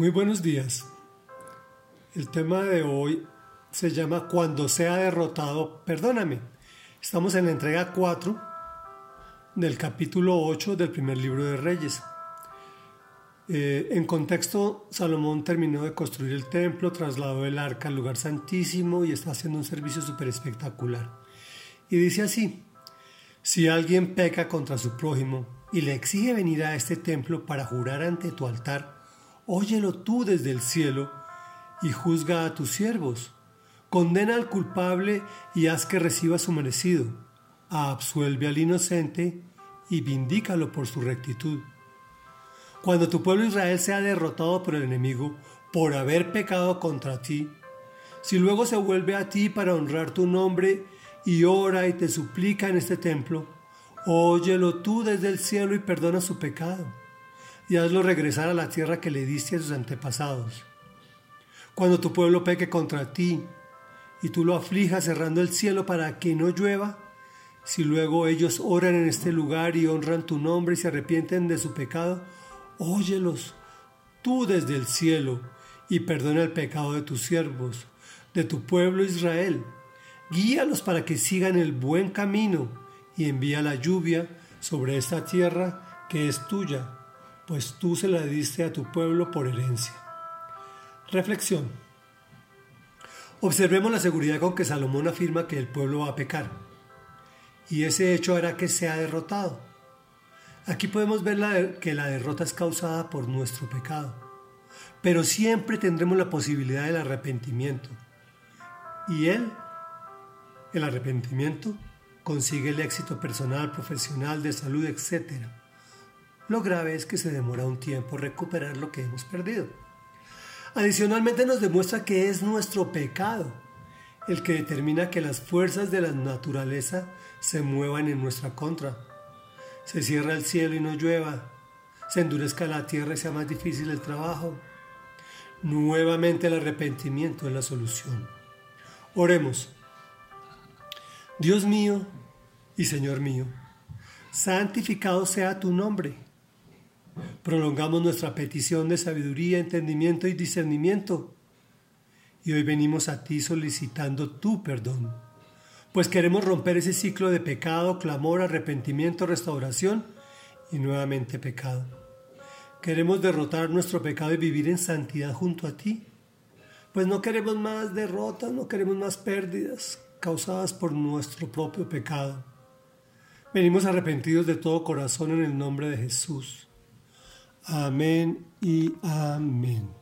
Muy buenos días. El tema de hoy se llama Cuando sea derrotado, perdóname. Estamos en la entrega 4 del capítulo 8 del primer libro de Reyes. Eh, en contexto, Salomón terminó de construir el templo, trasladó el arca al lugar santísimo y está haciendo un servicio súper espectacular. Y dice así, si alguien peca contra su prójimo y le exige venir a este templo para jurar ante tu altar, óyelo tú desde el cielo y juzga a tus siervos. Condena al culpable y haz que reciba su merecido. Absuelve al inocente y vindícalo por su rectitud. Cuando tu pueblo Israel sea derrotado por el enemigo por haber pecado contra ti, si luego se vuelve a ti para honrar tu nombre y ora y te suplica en este templo, óyelo tú desde el cielo y perdona su pecado y hazlo regresar a la tierra que le diste a sus antepasados. Cuando tu pueblo peque contra ti y tú lo aflijas cerrando el cielo para que no llueva, si luego ellos oran en este lugar y honran tu nombre y se arrepienten de su pecado, óyelos tú desde el cielo y perdona el pecado de tus siervos, de tu pueblo Israel. Guíalos para que sigan el buen camino y envía la lluvia sobre esta tierra que es tuya pues tú se la diste a tu pueblo por herencia. Reflexión. Observemos la seguridad con que Salomón afirma que el pueblo va a pecar, y ese hecho hará que sea derrotado. Aquí podemos ver que la derrota es causada por nuestro pecado, pero siempre tendremos la posibilidad del arrepentimiento, y él, el arrepentimiento, consigue el éxito personal, profesional, de salud, etc lo grave es que se demora un tiempo recuperar lo que hemos perdido. Adicionalmente nos demuestra que es nuestro pecado el que determina que las fuerzas de la naturaleza se muevan en nuestra contra. Se cierra el cielo y no llueva, se endurezca la tierra y sea más difícil el trabajo. Nuevamente el arrepentimiento es la solución. Oremos. Dios mío y Señor mío, santificado sea tu nombre Prolongamos nuestra petición de sabiduría, entendimiento y discernimiento. Y hoy venimos a ti solicitando tu perdón, pues queremos romper ese ciclo de pecado, clamor, arrepentimiento, restauración y nuevamente pecado. Queremos derrotar nuestro pecado y vivir en santidad junto a ti, pues no queremos más derrotas, no queremos más pérdidas causadas por nuestro propio pecado. Venimos arrepentidos de todo corazón en el nombre de Jesús. Amén y amén.